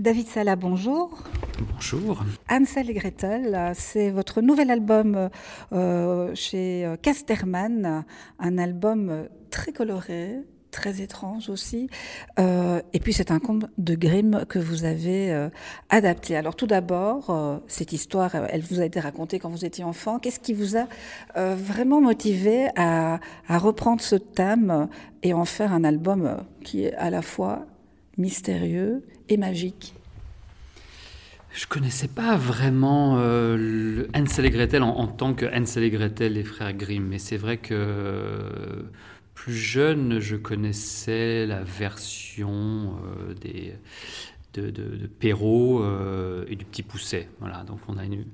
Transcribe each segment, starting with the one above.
David Sala, bonjour. Bonjour. Ansel et Gretel, c'est votre nouvel album euh, chez Casterman, un album très coloré, très étrange aussi. Euh, et puis c'est un conte de Grimm que vous avez euh, adapté. Alors tout d'abord, euh, cette histoire, elle vous a été racontée quand vous étiez enfant. Qu'est-ce qui vous a vraiment motivé à, à, reprendre ce thème et en faire un album qui est à la fois mystérieux et magique. Je connaissais pas vraiment euh, Hansel et Gretel en, tant que Hansel et Gretel, les frères Grimm, mais c'est vrai que plus jeune, je connaissais la version euh, des, de, de, Perrault euh, et du Petit Pousset. Voilà, donc on a une,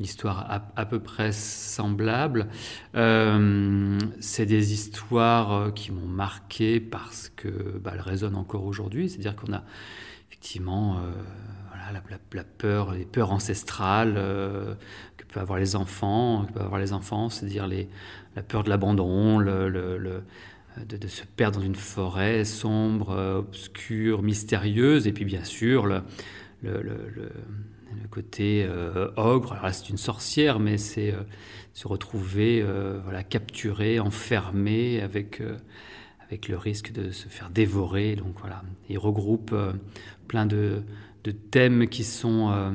histoire à, peu près semblable. Euh, c'est des histoires qui m'ont marqué parce que bah, elles résonnent encore aujourd'hui. C'est-à-dire qu'on a effectivement la, peur, les peurs ancestrales que peuvent avoir les enfants, que peuvent avoir les enfants, c'est-à-dire les, la peur de l'abandon, le de, se perdre dans une forêt sombre, euh, obscure, mystérieuse, et puis bien sûr le, le, côté euh, ogre. Alors là, c'est une sorcière, mais c'est euh, se retrouver voilà, capturé, enfermé, avec, avec le risque de se faire dévorer. Donc voilà, il regroupe plein de, de, thèmes qui sont,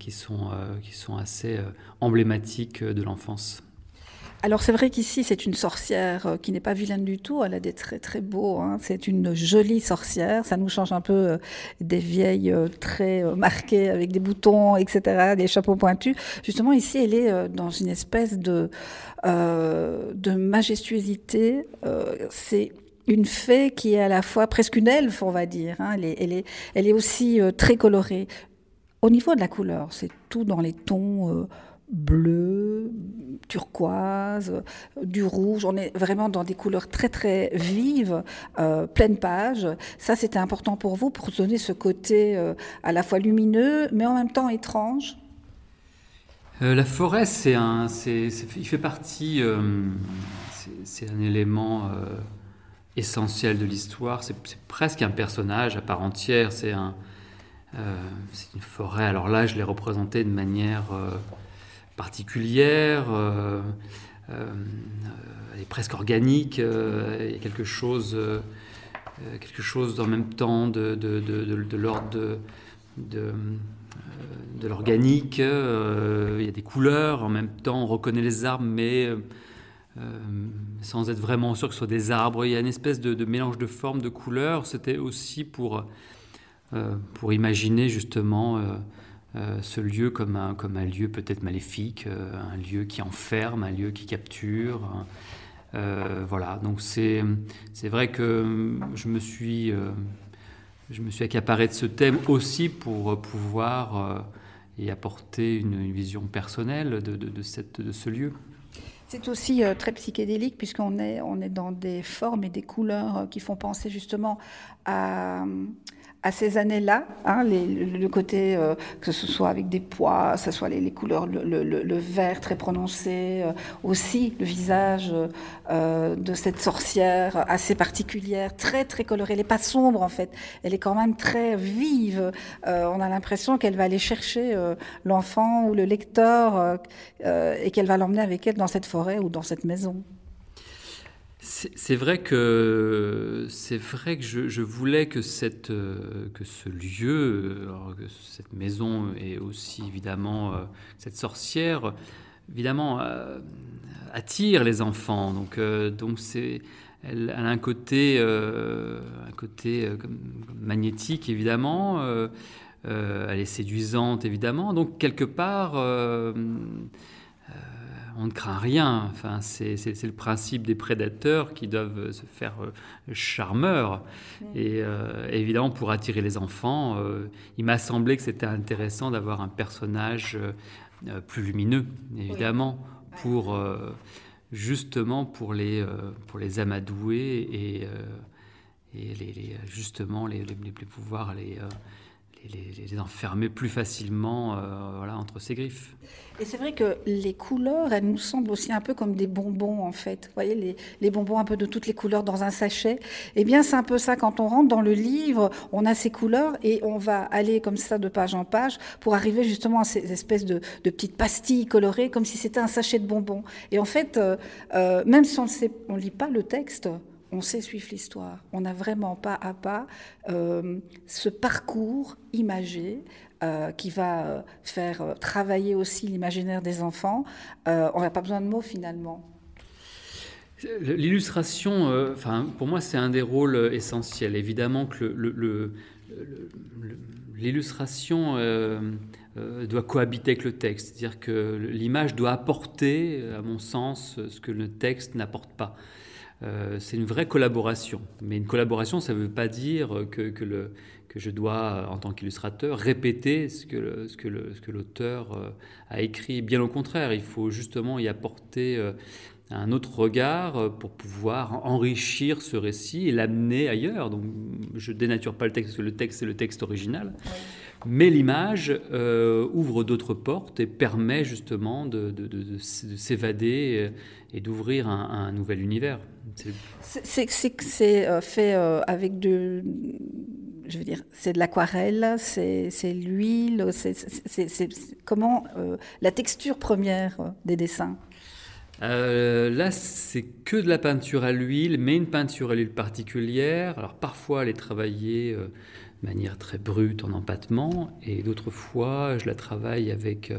qui sont, qui sont assez emblématiques de l'enfance. Alors c'est vrai qu'ici c'est une sorcière euh, qui n'est pas vilaine du tout, elle a des traits très beaux, hein. c'est une jolie sorcière, ça nous change un peu euh, des vieilles euh, traits marqués avec des boutons, etc., des chapeaux pointus. Justement ici elle est dans une espèce de, de majestuosité, c'est une fée qui est à la fois presque une elfe, on va dire. Hein. Elle, est, elle, est, elle, est, aussi très colorée. Au niveau de la couleur, c'est tout dans les tons bleu, turquoise, du rouge. On est vraiment dans des couleurs très très vives, euh, pleine page. Ça, c'était important pour vous pour donner ce côté euh, à la fois lumineux, mais en même temps étrange. Euh, la forêt, c'est un, c'est, il fait partie, c'est, un élément essentiel de l'histoire. C'est, presque un personnage à part entière. C'est c'est une forêt. Alors là, je l'ai représenté de manière particulière, euh, euh, elle est presque organique, euh, il y a quelque chose, quelque chose en même temps de, l'ordre de, l'organique, il y a des couleurs, en même temps on reconnaît les arbres, mais sans être vraiment sûr que ce soit des arbres. Il y a une espèce de, mélange de formes, de couleurs. C'était aussi pour, imaginer justement euh, ce lieu comme un, comme un lieu peut-être maléfique, euh, un lieu qui enferme, un lieu qui capture. Euh, voilà, donc c'est vrai que je me suis, je me suis accaparé de ce thème aussi pour pouvoir y apporter une, vision personnelle de, de, cette, de ce lieu. C'est aussi très psychédélique puisqu'on est, on est dans des formes et des couleurs qui font penser justement à, à ces années-là, hein, le côté euh, que ce soit avec des pois, que ce soit les, couleurs, le, vert très prononcé, euh, aussi le visage euh, de cette sorcière assez particulière, très très colorée. Elle n'est pas sombre en fait, elle est quand même très vive. on a l'impression qu'elle va aller chercher l'enfant ou le lecteur et qu'elle va l'emmener avec elle dans cette forêt ou dans cette maison. C'est vrai que c'est vrai que je, voulais que cette euh, que ce lieu, que cette maison et aussi évidemment euh, cette sorcière, évidemment euh, attire les enfants. Donc donc c'est elle, a un côté un côté magnétique évidemment. elle est séduisante évidemment. Donc quelque part on ne craint rien. Enfin, c'est le principe des prédateurs qui doivent se faire euh, charmeurs. Et euh, évidemment, pour attirer les enfants, euh, il m'a semblé que c'était intéressant d'avoir un personnage plus lumineux, évidemment, pour justement pour les, pour les amadouer et, et les, justement les, les, pouvoirs les les, enfermer plus facilement euh, voilà, entre ses griffes. Et c'est vrai que les couleurs, elles nous semblent aussi un peu comme des bonbons, en fait. Vous voyez, les, les bonbons un peu de toutes les couleurs dans un sachet. Eh bien, c'est un peu ça. Quand on rentre dans le livre, on a ces couleurs et on va aller comme ça de page en page pour arriver justement à ces espèces de, de petites pastilles colorées, comme si c'était un sachet de bonbons. Et en fait, euh, euh, même si on ne lit pas le texte, on sait suivre l'histoire. On n'a vraiment pas à pas euh, ce parcours imagé euh, qui va euh, faire travailler aussi l'imaginaire des enfants. on n'a pas besoin de mots finalement. L'illustration, enfin, pour moi, c'est un des rôles essentiels. Évidemment que l'illustration doit cohabiter avec le texte, c'est-à-dire que l'image doit apporter, à mon sens, ce que le texte n'apporte pas. Euh, c'est une vraie collaboration. Mais une collaboration, ça ne veut pas dire que, que, je dois, en tant qu'illustrateur, répéter ce que, ce que l'auteur euh, a écrit. Bien au contraire, il faut justement y apporter euh, un autre regard pour pouvoir enrichir ce récit et l'amener ailleurs. Donc, je dénature pas le texte, parce que le texte, c'est le texte original. Mais l'image ouvre d'autres portes et permet justement de, s'évader et d'ouvrir un nouvel univers. C'est euh, fait euh, avec de, je veux dire, c'est de l'aquarelle, c'est l'huile, c'est comment euh, la texture première des dessins? là, c'est que de la peinture à l'huile, mais une peinture à l'huile particulière. Alors parfois, elle est travaillée manière très brute en empattement, et d'autres fois, je la travaille avec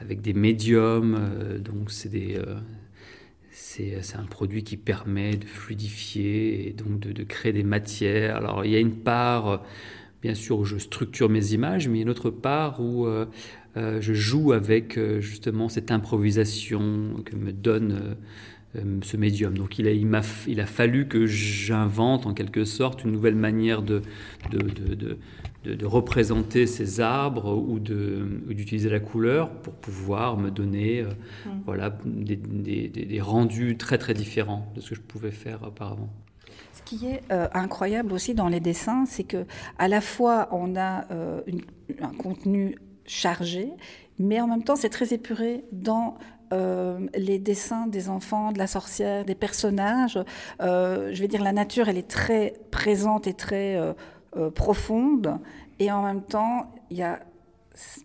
avec des médiums. donc c'est des c'est un produit qui permet de fluidifier et donc de, créer des matières. Alors il y a une part, bien sûr, où je structure mes images, mais une autre part où euh, euh, je joue avec euh, justement cette improvisation que me donne ce médium. Donc il a, il, a, il a fallu que j'invente en quelque sorte une nouvelle manière de, de, de, de, représenter ces arbres ou d'utiliser la couleur pour pouvoir me donner euh, mm. voilà, des, des, rendus très très différents de ce que je pouvais faire auparavant. Ce qui est euh, incroyable aussi dans les dessins, c'est que à la fois on a euh, un contenu chargé, mais en même temps c'est très épuré dans les dessins des enfants, de la sorcière, des personnages. je vais dire, la nature, elle est très présente et très euh, profonde, et en même temps, il y a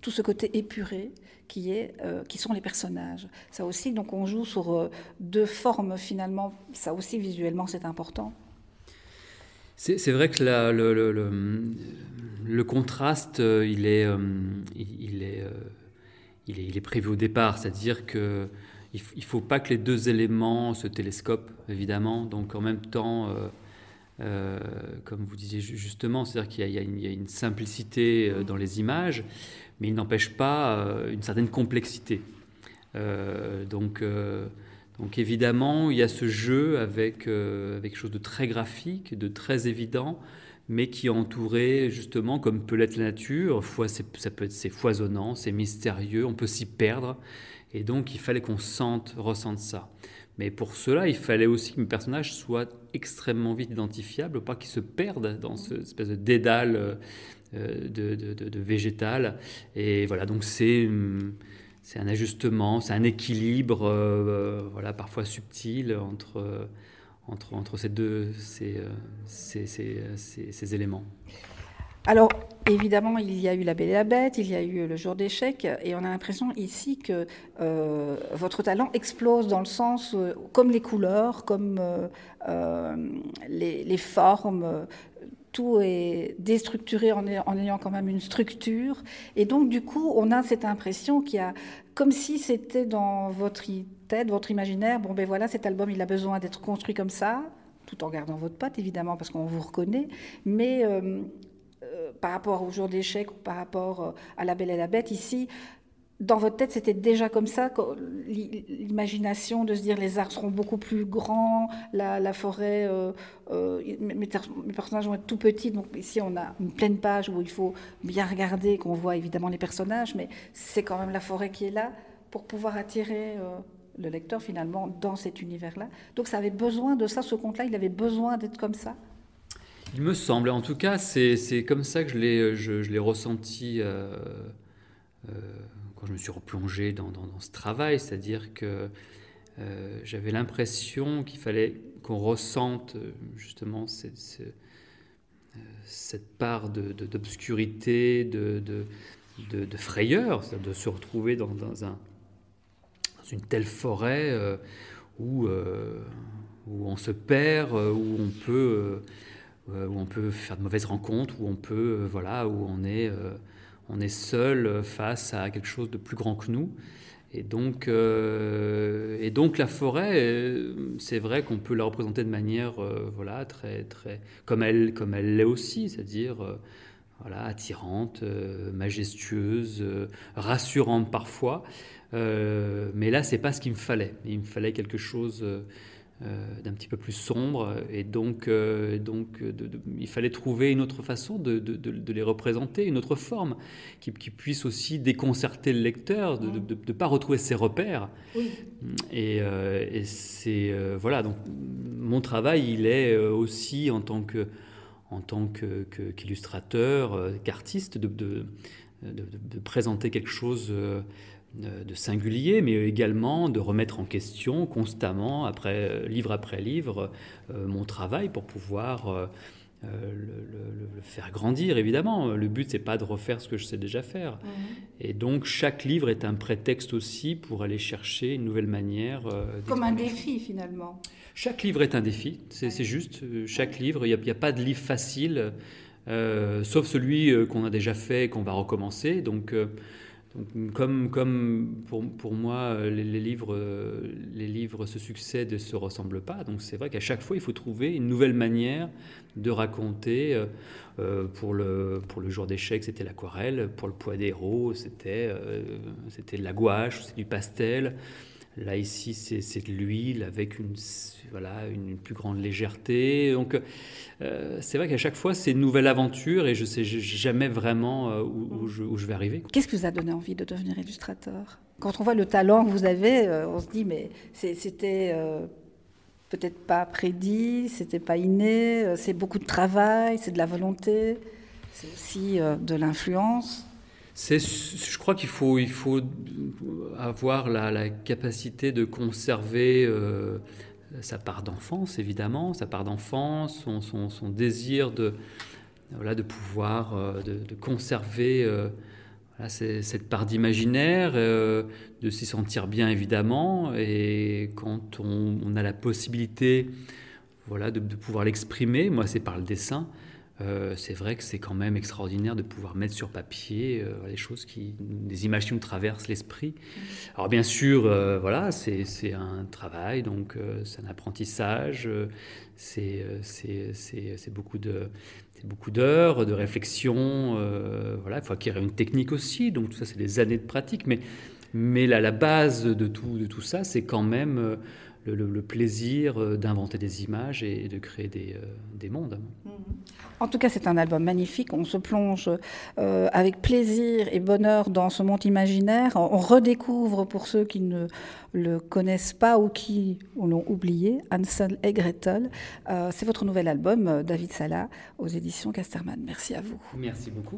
tout ce côté épuré qui, est, euh, qui sont les personnages. Ça aussi, donc on joue sur euh, deux formes finalement, ça aussi visuellement c'est important. C'est vrai que le, le, le, contraste, il est, il, est, il, est, prévu au départ, c'est-à-dire que il faut pas que les deux éléments se télescopent, évidemment. Donc en même temps, euh, comme vous disiez justement, c'est-à-dire qu'il y, a une simplicité euh, dans les images, mais il n'empêche pas euh, une certaine complexité. donc, donc évidemment, il y a ce jeu avec, avec quelque chose de très graphique, de très évident, mais qui est entouré justement, comme peut l'être la nature, ça peut être c'est foisonnant, c'est mystérieux, on peut s'y perdre, et donc il fallait qu'on sente, ressente ça. Mais pour cela, il fallait aussi que mes personnages soient extrêmement vite identifiables, pas qu'ils se perdent dans cette espèce de dédale euh, de, de, végétal. Et voilà, donc c'est c'est un ajustement, c'est un équilibre, euh, voilà, parfois subtil entre, entre, ces deux euh, ces éléments. Alors, évidemment, il y a eu La Belle et la Bête, il y a eu Le Jour d'échec, et on a l'impression ici que euh, votre talent explose dans le sens, euh, comme les couleurs, comme euh, les, formes, tout est déstructuré en, ayant quand même une structure. Et donc, du coup, on a cette impression qu'il y a, comme si c'était dans votre tête, votre imaginaire, bon ben voilà, cet album, il a besoin d'être construit comme ça, tout en gardant votre patte, évidemment, parce qu'on vous reconnaît, mais euh, par rapport au jour d'échec ou par rapport euh, à La Belle et la Bête, ici, dans votre tête, c'était déjà comme ça, l'imagination de se dire les arbres seront beaucoup plus grands, la, forêt, euh, mes, personnages vont être tout petits. Donc ici, on a une pleine page où il faut bien regarder, qu'on voit évidemment les personnages, mais c'est quand même la forêt qui est là pour pouvoir attirer le lecteur finalement dans cet univers-là. Donc ça avait besoin de ça, ce conte-là, il avait besoin d'être comme ça. Il me semble, en tout cas, c'est comme ça que je l'ai ressenti euh, euh, quand je me suis replongé dans, ce travail, c'est-à-dire que euh, j'avais l'impression qu'il fallait qu'on ressente justement cette, cette part d'obscurité, de, de, de, de, frayeur, de se retrouver dans, dans, un, dans une telle forêt où, où on se perd, où on peut euh, où on peut faire de mauvaises rencontres, où on peut, euh, voilà, où on est, euh, on est seul face à quelque chose de plus grand que nous. Et donc, et donc la forêt, c'est vrai qu'on peut la représenter de manière, voilà, très, très, comme elle, comme elle l'est aussi, c'est-à-dire, voilà, attirante, majestueuse, rassurante parfois. mais là, c'est pas ce qu'il me fallait. Il me fallait quelque chose euh, d'un petit peu plus sombre. Et donc, euh, donc il fallait trouver une autre façon de, les représenter, une autre forme qui, puisse aussi déconcerter le lecteur, de ne pas retrouver ses repères. Et, euh, et c'est. voilà, donc mon travail, il est aussi en tant que en tant qu'illustrateur, qu'artiste, de, de, présenter quelque chose de singulier, mais également de remettre en question constamment, après, euh, livre après livre, euh, mon travail pour pouvoir euh, le, faire grandir, évidemment. Le but, c'est pas de refaire ce que je sais déjà faire. Et donc, chaque livre est un prétexte aussi pour aller chercher une nouvelle manière. Comme un défi, finalement. Chaque livre est un défi, c'est juste. Chaque livre, il n'y a, a, pas de livre facile, sauf celui qu'on a déjà fait et qu'on va recommencer. Donc, comme, pour, moi, les, livres, les livres se succèdent et se ressemblent pas. Donc c'est vrai qu'à chaque fois, il faut trouver une nouvelle manière de raconter. Euh, euh, pour, le, jour d'échec, c'était l'aquarelle. Pour le poids des héros, c'était euh, c'était de la gouache, c'est du pastel. Là, ici, c'est de l'huile avec une, voilà, une, plus grande légèreté. Donc, euh, c'est vrai qu'à chaque fois, c'est une nouvelle aventure et je ne sais jamais vraiment euh, où, je, vais arriver. Qu'est-ce qui vous a donné envie de devenir illustrateur? Quand on voit le talent que vous avez, euh, on se dit, mais c'était peut-être pas prédit, c'était pas inné, c'est beaucoup de travail, c'est de la volonté, c'est aussi de l'influence je crois qu'il faut, il faut avoir la, capacité de conserver euh, sa part d'enfance, évidemment, sa part d'enfance, son, désir de, voilà, de pouvoir, euh, de, conserver euh, cette part d'imaginaire, de s'y sentir bien, évidemment. Et quand on, a la possibilité voilà, de pouvoir l'exprimer, moi c'est par le dessin, euh, c'est vrai que c'est quand même extraordinaire de pouvoir mettre sur papier euh, des choses qui, des images qui nous traversent l'esprit. Alors bien sûr, euh, voilà, c'est un travail, donc c'est un apprentissage, c'est beaucoup de beaucoup d'heures, de réflexion. voilà, il faut acquérir une technique aussi, donc tout ça, c'est des années de pratique. Mais, mais la, la base de tout, de tout ça, c'est quand même le, plaisir euh, d'inventer des images et de créer des, euh, des mondes. Mhm. En tout cas, c'est un album magnifique. On se plonge euh, avec plaisir et bonheur dans ce monde imaginaire. On redécouvre, pour ceux qui ne le connaissent pas ou qui l'ont oublié, Hansel et Gretel. c'est votre nouvel album, David Sala, aux éditions Casterman. Merci à vous. Merci beaucoup.